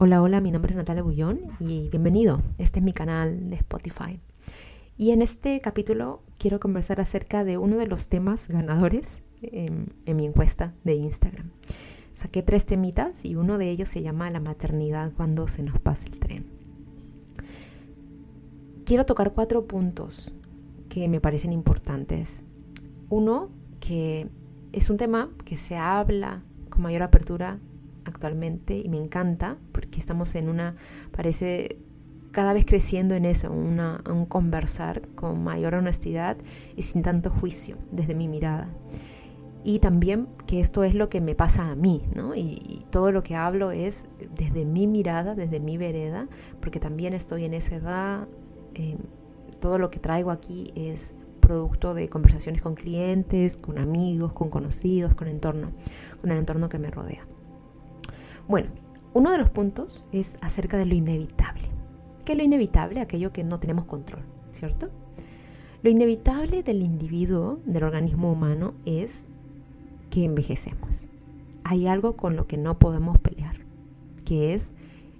Hola, hola, mi nombre es Natalia Bullón y bienvenido. Este es mi canal de Spotify. Y en este capítulo quiero conversar acerca de uno de los temas ganadores en, en, mi encuesta de Instagram. Saqué tres temitas y uno de ellos se llama la maternidad cuando se nos pasa el tren. Quiero tocar cuatro puntos que me parecen importantes. Uno, que es un tema que se habla con mayor apertura actualmente y me encanta porque estamos en una, parece cada vez creciendo en eso, una, un conversar con mayor honestidad y sin tanto juicio desde mi mirada. Y también que esto es lo que me pasa a mí, ¿no? Y, todo lo que hablo es desde mi mirada, desde mi vereda, porque también estoy en esa edad, eh, todo lo que traigo aquí es producto de conversaciones con clientes, con amigos, con conocidos, con entorno, con el entorno que me rodea. Bueno, uno de los puntos es acerca de lo inevitable. ¿Qué es lo inevitable? Aquello que no tenemos control, ¿cierto? Lo inevitable del individuo, del organismo humano, es que envejecemos. Hay algo con lo que no podemos pelear, que es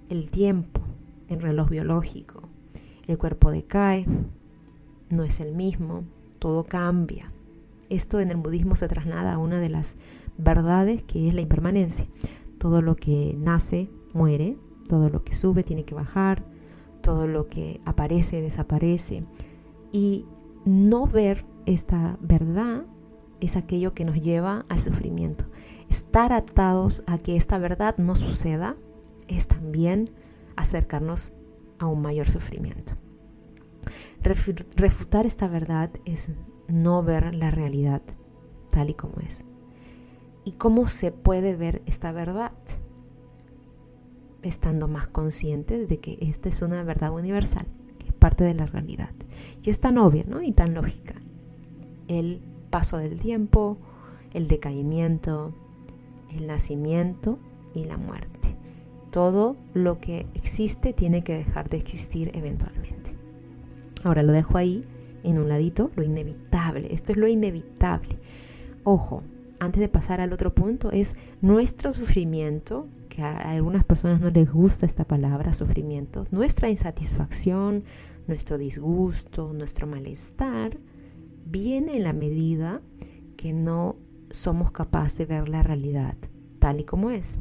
el tiempo, el reloj biológico. El cuerpo decae, no es el mismo, todo cambia. Esto en el budismo se traslada a una de las verdades que es la impermanencia. Todo lo que nace muere, todo lo que sube tiene que bajar, todo lo que aparece desaparece. Y no ver esta verdad es aquello que nos lleva al sufrimiento. Estar atados a que esta verdad no suceda es también acercarnos a un mayor sufrimiento. Refutar esta verdad es no ver la realidad tal y como es. ¿Y cómo se puede ver esta verdad? Estando más conscientes de que esta es una verdad universal, que es parte de la realidad. Y es tan obvia ¿no? y tan lógica. El paso del tiempo, el decaimiento, el nacimiento y la muerte. Todo lo que existe tiene que dejar de existir eventualmente. Ahora lo dejo ahí en un ladito, lo inevitable. Esto es lo inevitable. Ojo, antes de pasar al otro punto, es nuestro sufrimiento, que a algunas personas no les gusta esta palabra, sufrimiento, nuestra insatisfacción, nuestro disgusto, nuestro malestar, viene en la medida que no somos capaces de ver la realidad tal y como es.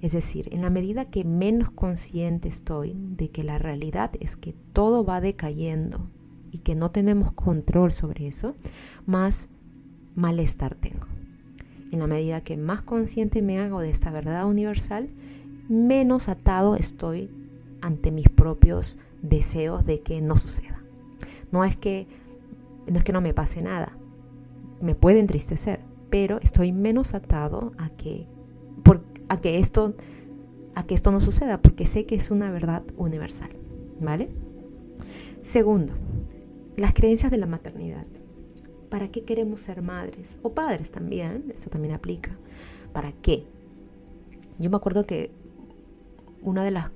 Es decir, en la medida que menos consciente estoy de que la realidad es que todo va decayendo y que no tenemos control sobre eso, más malestar tengo en la medida que más consciente me hago de esta verdad universal, menos atado estoy ante mis propios deseos de que no suceda. No es que no es que no me pase nada. Me puede entristecer, pero estoy menos atado a que a que esto a que esto no suceda porque sé que es una verdad universal, ¿vale? Segundo, las creencias de la maternidad. ¿Para qué queremos ser madres? O padres también, eso también aplica. ¿Para qué? Yo me acuerdo que una de las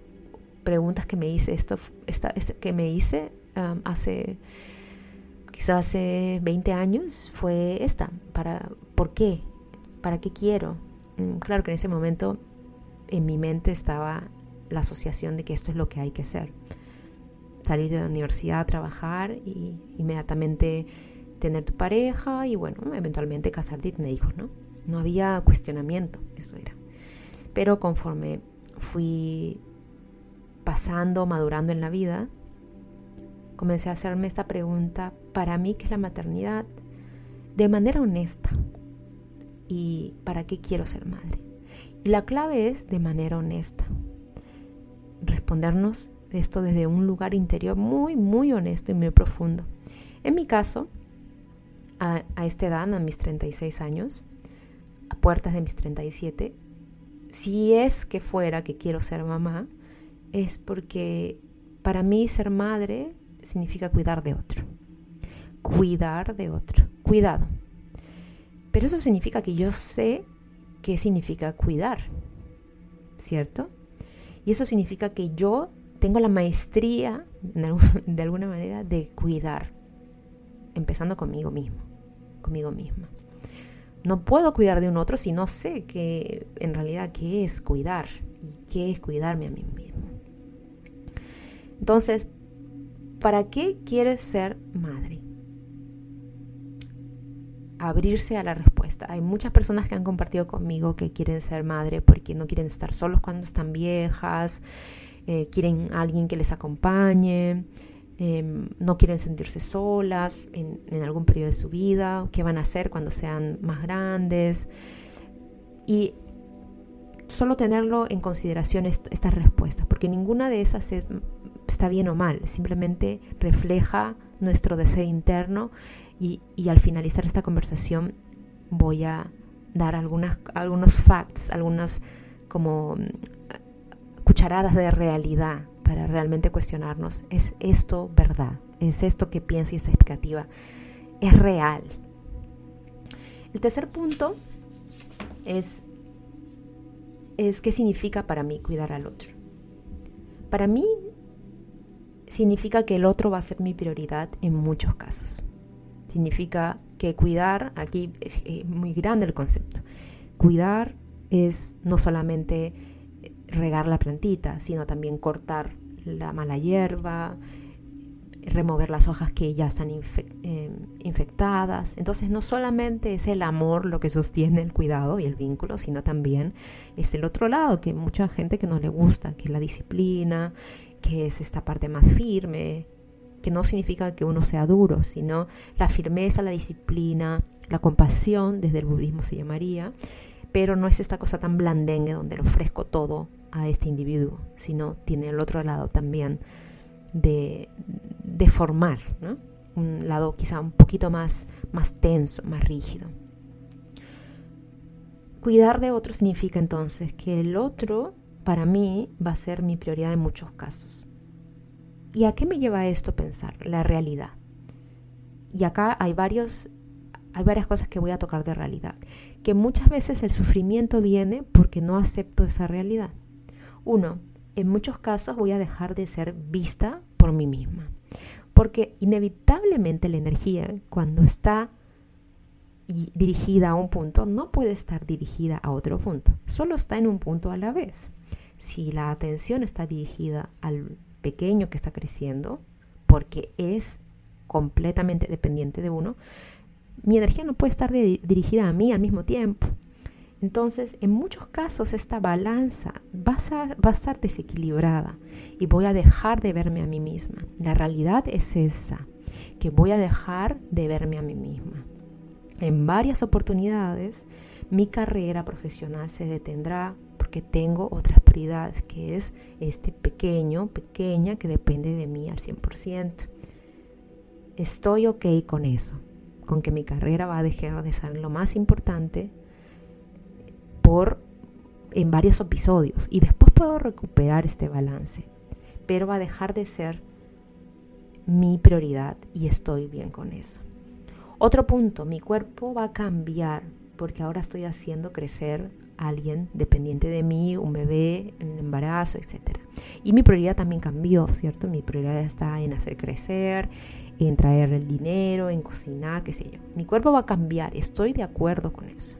preguntas que me hice, esto, esta, que me hice um, hace, quizás hace 20 años, fue esta. ¿Para, ¿Por qué? ¿Para qué quiero? Mm, claro que en ese momento en mi mente estaba la asociación de que esto es lo que hay que hacer. Salir de la universidad trabajar y inmediatamente tener tu pareja y bueno, eventualmente casarte y tener hijos, ¿no? No había cuestionamiento, eso era. Pero conforme fui pasando, madurando en la vida, comencé a hacerme esta pregunta, para mí, ¿qué es la maternidad? De manera honesta. ¿Y para qué quiero ser madre? Y la clave es de manera honesta. Respondernos esto desde un lugar interior muy, muy honesto y muy profundo. En mi caso, a, esta edad, a mis 36 años, a puertas de mis 37, si es que fuera que quiero ser mamá, es porque para mí ser madre significa cuidar de otro. Cuidar de otro. Cuidado. Pero eso significa que yo sé qué significa cuidar. ¿Cierto? Y eso significa que yo tengo la maestría, de alguna manera, de cuidar. Empezando conmigo mismo conmigo misma. No puedo cuidar de un otro si no sé que en realidad qué es cuidar y qué es cuidarme a mí mismo. Entonces, ¿para qué quieres ser madre? abrirse a la respuesta. Hay muchas personas que han compartido conmigo que quieren ser madre porque no quieren estar solos cuando están viejas, eh, quieren alguien que les acompañe, em, no quieren sentirse solas en, algún periodo de su vida, qué van a hacer cuando sean más grandes. Y solo tenerlo en consideración estas respuestas, porque ninguna de esas está bien o mal, simplemente refleja nuestro deseo interno y, al finalizar esta conversación voy a dar algunas, algunos facts, algunas como mm, cucharadas de realidad para realmente cuestionarnos, ¿es esto verdad? ¿Es esto que pienso y esta expectativa? ¿Es real? El tercer punto es, es qué significa para mí cuidar al otro. Para mí significa que el otro va a ser mi prioridad en muchos casos. Significa que cuidar, aquí es, muy grande el concepto, cuidar es no solamente regar la plantita, sino también cortar la mala hierba, remover las hojas que ya están em, infectadas. Entonces no solamente es el amor lo que sostiene el cuidado y el vínculo, sino también es el otro lado, que mucha gente que no le gusta, que es la disciplina, que es esta parte más firme, que no significa que uno sea duro, sino la firmeza, la disciplina, la compasión, desde el budismo se llamaría, pero no es esta cosa tan blandengue donde le ofrezco todo a este individuo, sino tiene el otro lado también de, de formar, un lado quizá un poquito más, más tenso, más rígido. Cuidar de otro significa entonces que el otro para mí va a ser mi prioridad en muchos casos. ¿Y a qué me lleva esto pensar? La realidad. Y acá hay varios hay varias cosas que voy a tocar de realidad, que muchas veces el sufrimiento viene porque no acepto esa realidad. Uno, en muchos casos voy a dejar de ser vista por mí misma, porque inevitablemente la energía cuando está dirigida a un punto no puede estar dirigida a otro punto, solo está en un punto a la vez. Si la atención está dirigida al pequeño que está creciendo, porque es completamente dependiente de uno, mi energía no puede estar dirigida a mí al mismo tiempo. Entonces, en muchos casos esta balanza va a, estar desequilibrada y voy a dejar de verme a mí misma. La realidad es esa, que voy a dejar de verme a mí misma. En varias oportunidades, mi carrera profesional se detendrá porque tengo otras prioridades, que es este pequeño, pequeña, que depende de mí al 100%. Estoy ok con eso, con que mi carrera va a dejar de ser lo más importante en varios episodios y después puedo recuperar este balance, pero va a dejar de ser mi prioridad y estoy bien con eso. Otro punto, mi cuerpo va a cambiar porque ahora estoy haciendo crecer alguien dependiente de mí, un bebé, un embarazo, etc. Y mi prioridad también cambió, ¿cierto? Mi prioridad está en hacer crecer, en traer el dinero, en cocinar, qué sé yo. Mi cuerpo va a cambiar, estoy de acuerdo con eso.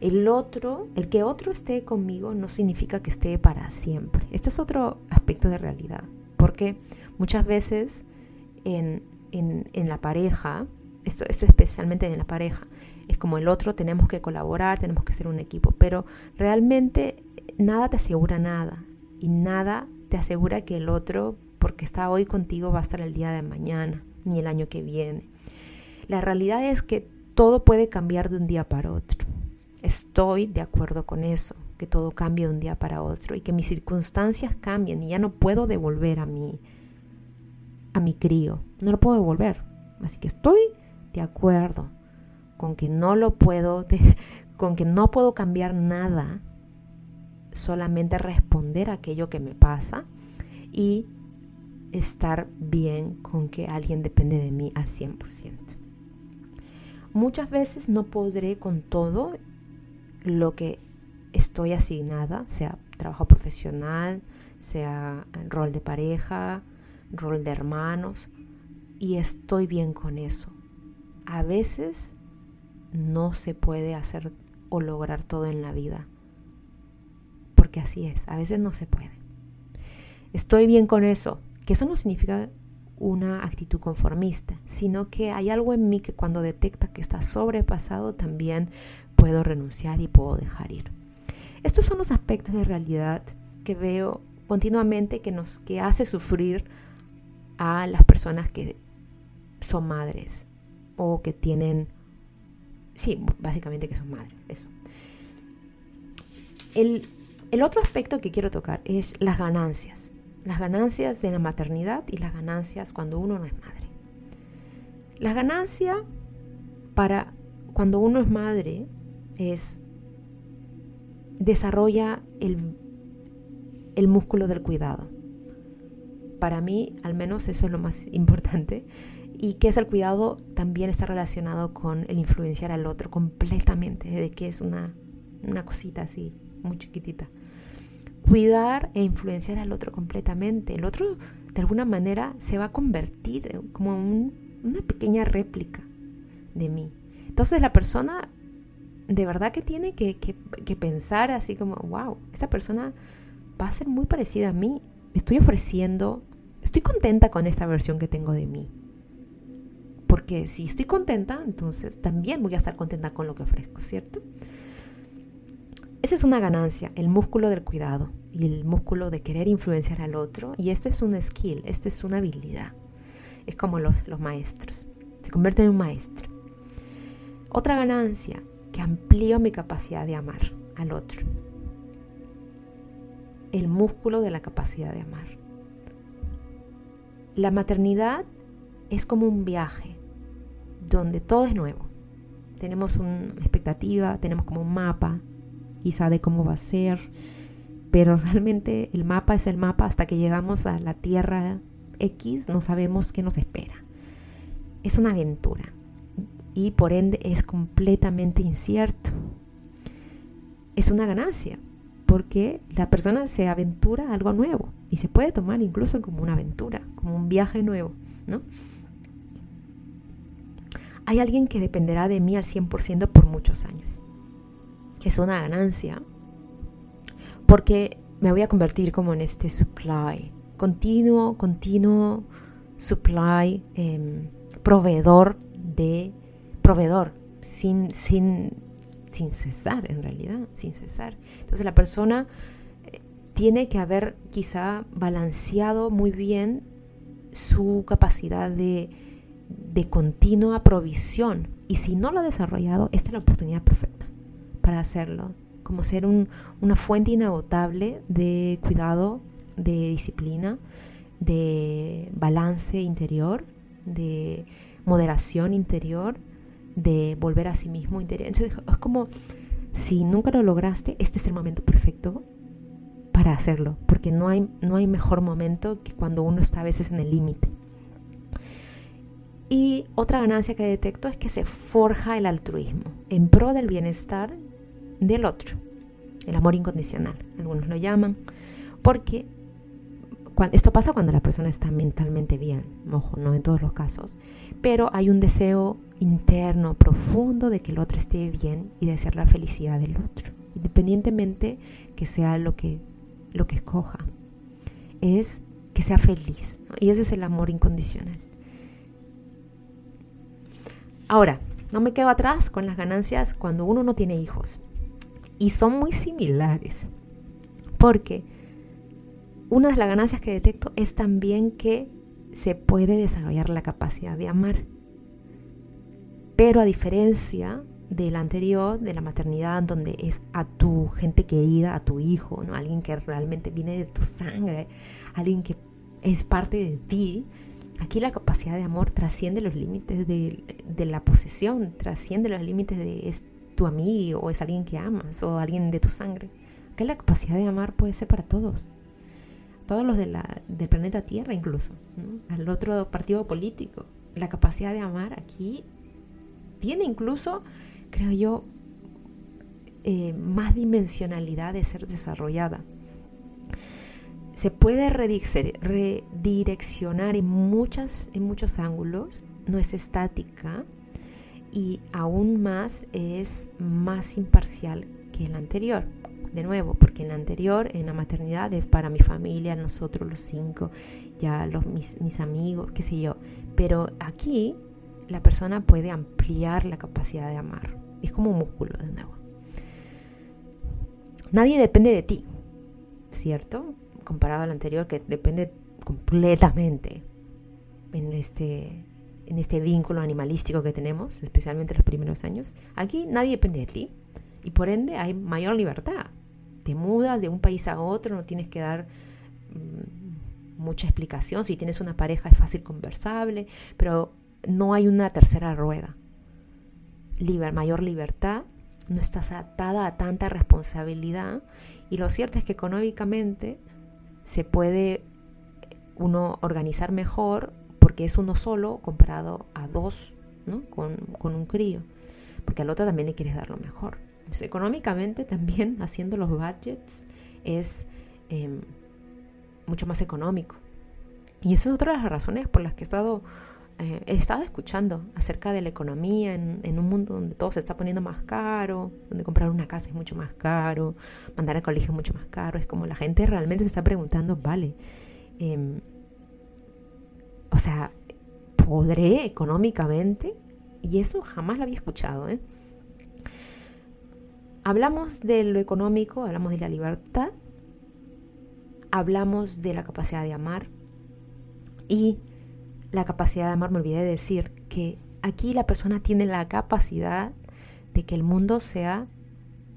El otro, el que otro esté conmigo no significa que esté para siempre. Este es otro aspecto de realidad, porque muchas veces en, en la pareja, esto, esto especialmente en la pareja, es como el otro, tenemos que colaborar, tenemos que ser un equipo, pero realmente nada te asegura nada y nada te asegura que el otro, porque está hoy contigo, va a estar el día de mañana ni el año que viene. La realidad es que todo puede cambiar de un día para otro. Estoy de acuerdo con eso, que todo cambie de un día para otro y que mis circunstancias cambien y ya no puedo devolver a mi a mi crío, no lo puedo devolver. Así que estoy de acuerdo con que no lo puedo, con que no puedo cambiar nada, solamente responder a aquello que me pasa y estar bien con que alguien depende de mí al 100%. Muchas veces no podré con todo lo que estoy asignada, sea trabajo profesional, sea rol de pareja, rol de hermanos, y estoy bien con eso. A veces no se puede hacer o lograr todo en la vida. porque así es, a veces no se puede. Estoy bien con eso, que eso no significa una actitud conformista, sino que hay algo en mí que cuando detecta que está sobrepasado también puedo renunciar y puedo dejar ir. Estos son los aspectos de realidad que veo continuamente que nos que hace sufrir a las personas que son madres o que tienen sí, básicamente que son madres, eso. El, el otro aspecto que quiero tocar es las ganancias las ganancias de la maternidad y las ganancias cuando uno no es madre. La ganancia para cuando uno es madre es desarrolla el, el músculo del cuidado. Para mí, al menos eso es lo más importante. Y que es el cuidado también está relacionado con el influenciar al otro completamente, de que es una, una cosita así, muy chiquitita cuidar e influenciar al otro completamente. El otro, de alguna manera, se va a convertir como una pequeña réplica de mí. Entonces la persona de verdad que tiene que, que, pensar así como, wow, esta persona va a ser muy parecida a mí. Estoy ofreciendo, estoy contenta con esta versión que tengo de mí. Porque si estoy contenta, entonces también voy a estar contenta con lo que ofrezco, ¿cierto? Esa es una ganancia, el músculo del cuidado y el músculo de querer influenciar al otro. Y esto es un skill, esto es una habilidad. Es como los, los maestros. Se convierte en un maestro. Otra ganancia, que amplío mi capacidad de amar al otro. El músculo de la capacidad de amar. La maternidad es como un viaje donde todo es nuevo. Tenemos una expectativa, tenemos como un mapa, quizá de cómo va a ser, pero realmente el mapa es el mapa hasta que llegamos a la Tierra X, no sabemos qué nos espera. Es una aventura y por ende es completamente incierto. Es una ganancia porque la persona se aventura a algo nuevo y se puede tomar incluso como una aventura, como un viaje nuevo, ¿no? Hay alguien que dependerá de mí al 100% por muchos años es una ganancia, porque me voy a convertir como en este supply, continuo, continuo supply, em, proveedor de, proveedor, sin, sin, sin cesar en realidad, sin cesar. Entonces la persona eh, tiene que haber quizá balanceado muy bien su capacidad de, de continua provisión. Y si no lo ha desarrollado, esta es la oportunidad perfecta para hacerlo, como ser una fuente inagotable de cuidado, de disciplina, de balance interior, de moderación interior, de volver a sí mismo interior. Entonces es como si nunca lo lograste, este es el momento perfecto para hacerlo, porque no hay, no hay mejor momento que cuando uno está a veces en el límite. Y otra ganancia que detecto es que se forja el altruismo en pro del bienestar del otro, el amor incondicional, algunos lo llaman, porque esto pasa cuando la persona está mentalmente bien, ojo, no en todos los casos, pero hay un deseo interno, profundo de que el otro esté bien y de ser la felicidad del otro, independientemente que sea lo que, lo que escoja, es que sea feliz, y ese es el amor incondicional. Ahora, no me quedo atrás con las ganancias cuando uno no tiene hijos. Y son muy similares. Porque una de las ganancias que detecto es también que se puede desarrollar la capacidad de amar. Pero a diferencia de la anterior, de la maternidad, donde es a tu gente querida, a tu hijo, ¿no? alguien que realmente viene de tu sangre, alguien que es parte de ti, aquí la capacidad de amor trasciende los límites de, la posesión, trasciende los límites de tu amigo o es alguien que amas o alguien de tu sangre. Que la capacidad de amar puede ser para todos. Todos los del planeta Tierra incluso. Al otro partido político. La capacidad de amar aquí tiene incluso, creo yo, eh, más dimensionalidad de ser desarrollada. Se puede redireccionar en, muchas, en muchos ángulos, no es estática, y aún más es más imparcial que el anterior. de nuevo, porque en la anterior, en la maternidad, es para mi familia, nosotros los cinco, ya los, mis, mis amigos, qué sé yo. Pero aquí la persona puede ampliar la capacidad de amar. Es como un músculo de nuevo. Nadie depende de ti, ¿cierto? Comparado al anterior que depende completamente en este, en este vínculo animalístico que tenemos, especialmente los primeros años. Aquí nadie depende de ti y por ende hay mayor libertad. Te mudas de un país a otro, no tienes que dar mm, mucha explicación. Si tienes una pareja es fácil conversable, pero no hay una tercera rueda. Mayor libertad, no estás atada a tanta responsabilidad y lo cierto es que económicamente se puede uno organizar mejor porque es uno solo comparado a dos, ¿no? con, un crío, porque al otro también le quieres dar lo mejor. económicamente también haciendo los budgets es em, mucho más económico. Y esa es otra de las razones por las que he estado eh, he estado escuchando acerca de la economía en, un mundo donde todo se está poniendo más caro, donde comprar una casa es mucho más caro, mandar al colegio es mucho más caro. Es como la gente realmente se está preguntando, vale, em, o sea, ¿podré económicamente? Y eso jamás lo había escuchado. ¿eh? Hablamos de lo económico, hablamos de la libertad, hablamos de la capacidad de amar y la capacidad de amar, me olvidé de decir que aquí la persona tiene la capacidad de que el mundo sea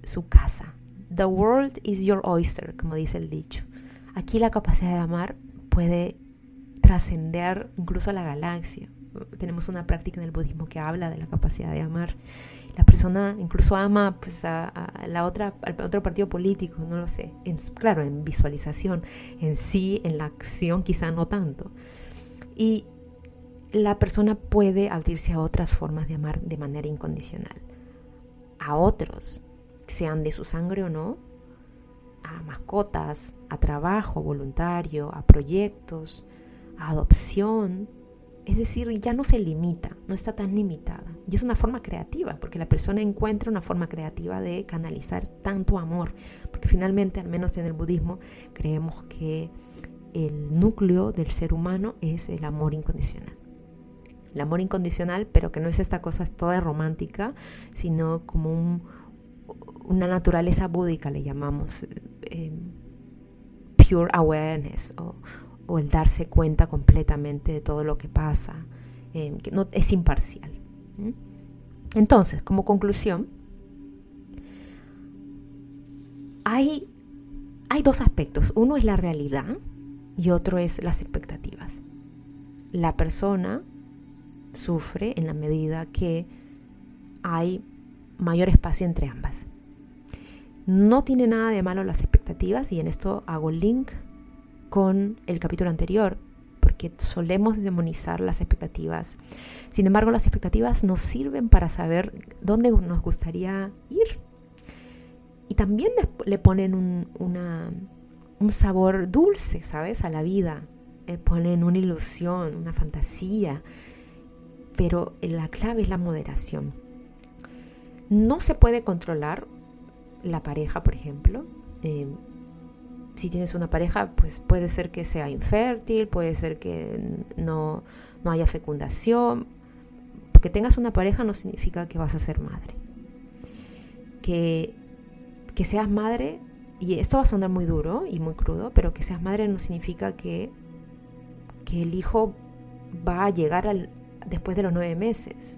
su casa. The world is your oyster, como dice el dicho. Aquí la capacidad de amar puede trascender incluso a la galaxia. Tenemos una práctica en el budismo que habla de la capacidad de amar. La persona incluso ama pues, a, la otra, al otro partido político, no lo sé. claro, en visualización, en sí, en la acción quizá no tanto. Y la persona puede abrirse a otras formas de amar de manera incondicional. A otros, sean de su sangre o no, a mascotas, a trabajo voluntario, a proyectos, a adopción. Es decir, ya no se limita, no está tan limitada. Y es una forma creativa, porque la persona encuentra una forma creativa de canalizar tanto amor. Porque finalmente, al menos en el budismo, creemos que el núcleo del ser humano es el amor incondicional el amor incondicional, pero que no es esta cosa toda romántica, sino como una naturaleza búdica, le llamamos, eh, pure awareness, o, el darse cuenta completamente de todo lo que pasa, eh, que no, es imparcial. Entonces, como conclusión, hay, hay dos aspectos. Uno es la realidad y otro es las expectativas. La persona sufre en la medida que hay mayor espacio entre ambas. No tiene nada de malo las expectativas y en esto hago link con el capítulo anterior, porque solemos demonizar las expectativas. Sin embargo, las expectativas nos sirven para saber dónde nos gustaría ir. Y también le ponen un, un sabor dulce, ¿sabes? A la vida. Le ponen una ilusión, una fantasía pero la clave es la moderación. No se puede controlar la pareja, por ejemplo. Eh, si tienes una pareja, pues puede ser que sea infértil, puede ser que no, no haya fecundación. Que tengas una pareja no significa que vas a ser madre. Que, que seas madre, y esto va a sonar muy duro y muy crudo, pero que seas madre no significa que, que el hijo va a llegar al, después de los nueve meses.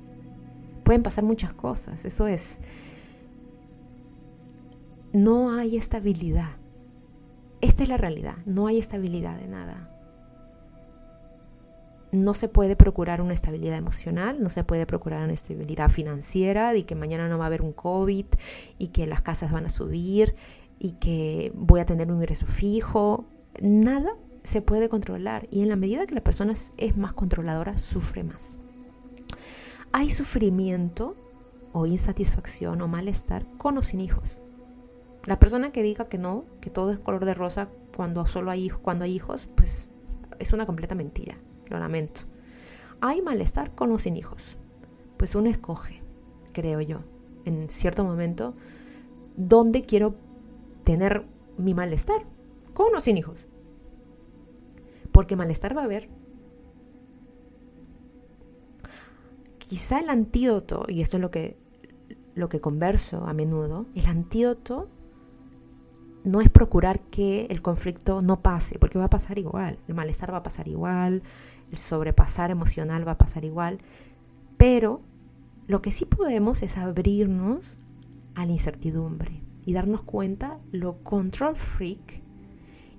Pueden pasar muchas cosas, eso es. No hay estabilidad. Esta es la realidad, no hay estabilidad de nada. No se puede procurar una estabilidad emocional, no se puede procurar una estabilidad financiera, de que mañana no va a haber un COVID y que las casas van a subir y que voy a tener un ingreso fijo. Nada se puede controlar y en la medida que la persona es más controladora, sufre más. Hay sufrimiento o insatisfacción o malestar con o sin hijos. La persona que diga que no, que todo es color de rosa cuando solo hay cuando hay hijos, pues es una completa mentira. Lo lamento. Hay malestar con o sin hijos. Pues uno escoge, creo yo, en cierto momento, dónde quiero tener mi malestar, con o sin hijos. Porque malestar va a haber. Quizá el antídoto, y esto es lo que, lo que converso a menudo, el antídoto no es procurar que el conflicto no pase, porque va a pasar igual, el malestar va a pasar igual, el sobrepasar emocional va a pasar igual, pero lo que sí podemos es abrirnos a la incertidumbre y darnos cuenta lo control freak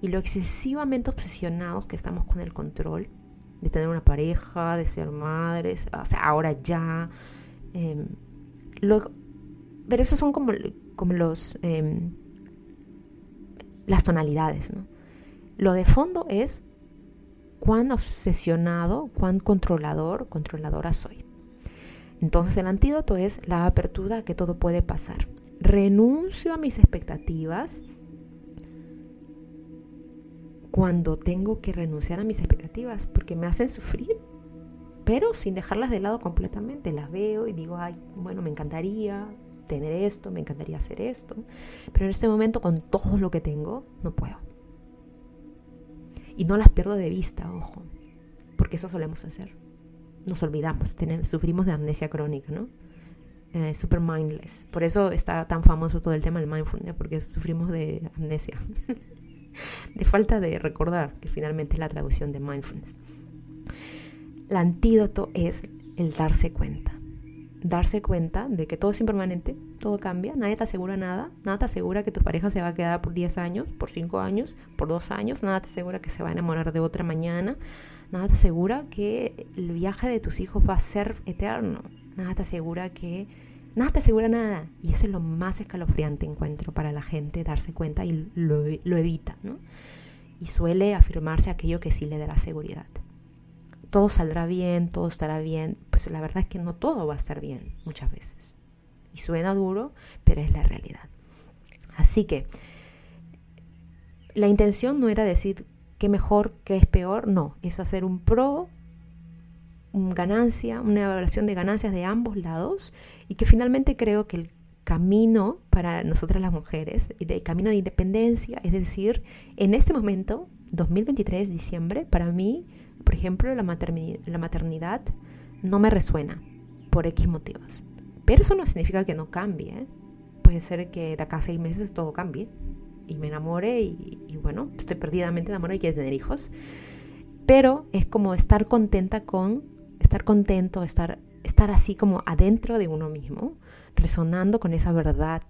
y lo excesivamente obsesionados que estamos con el control de tener una pareja, de ser madres, o sea, ahora ya. Em, pero esos son como, como los, em, las tonalidades, ¿no? Lo de fondo es cuán obsesionado, cuán controlador, controladora soy. Entonces el antídoto es la apertura a que todo puede pasar. Renuncio a mis expectativas cuando tengo que renunciar a mis expectativas porque me hacen sufrir, pero sin dejarlas de lado completamente. Las veo y digo, ay, bueno, me encantaría tener esto, me encantaría hacer esto, pero en este momento con todo lo que tengo, no puedo. Y no las pierdo de vista, ojo, porque eso solemos hacer. Nos olvidamos, tenemos, sufrimos de amnesia crónica, ¿no? Eh, super mindless. Por eso está tan famoso todo el tema del mindfulness, porque sufrimos de amnesia. de falta de recordar, que finalmente es la traducción de mindfulness. El antídoto es el darse cuenta. Darse cuenta de que todo es impermanente, todo cambia, nadie te asegura nada, nada te asegura que tu pareja se va a quedar por 10 años, por 5 años, por 2 años, nada te asegura que se va a enamorar de otra mañana, nada te asegura que el viaje de tus hijos va a ser eterno, nada te asegura que Nada te asegura nada. Y eso es lo más escalofriante encuentro para la gente, darse cuenta y lo, evita, ¿no? Y suele afirmarse aquello que sí le da la seguridad. Todo saldrá bien, todo estará bien. Pues la verdad es que no todo va a estar bien muchas veces. Y suena duro, pero es la realidad. Así que la intención no era decir qué mejor, qué es peor, no, es hacer un pro ganancia, una evaluación de ganancias de ambos lados y que finalmente creo que el camino para nosotras las mujeres, el camino de independencia, es decir, en este momento, 2023, diciembre, para mí, por ejemplo, la, la maternidad no me resuena por X motivos. Pero eso no significa que no cambie. ¿eh? Puede ser que de acá a seis meses todo cambie y me enamore y, y bueno, estoy perdidamente enamorada y quiero tener hijos. Pero es como estar contenta con estar contento, estar, estar así como adentro de uno mismo, resonando con esa verdad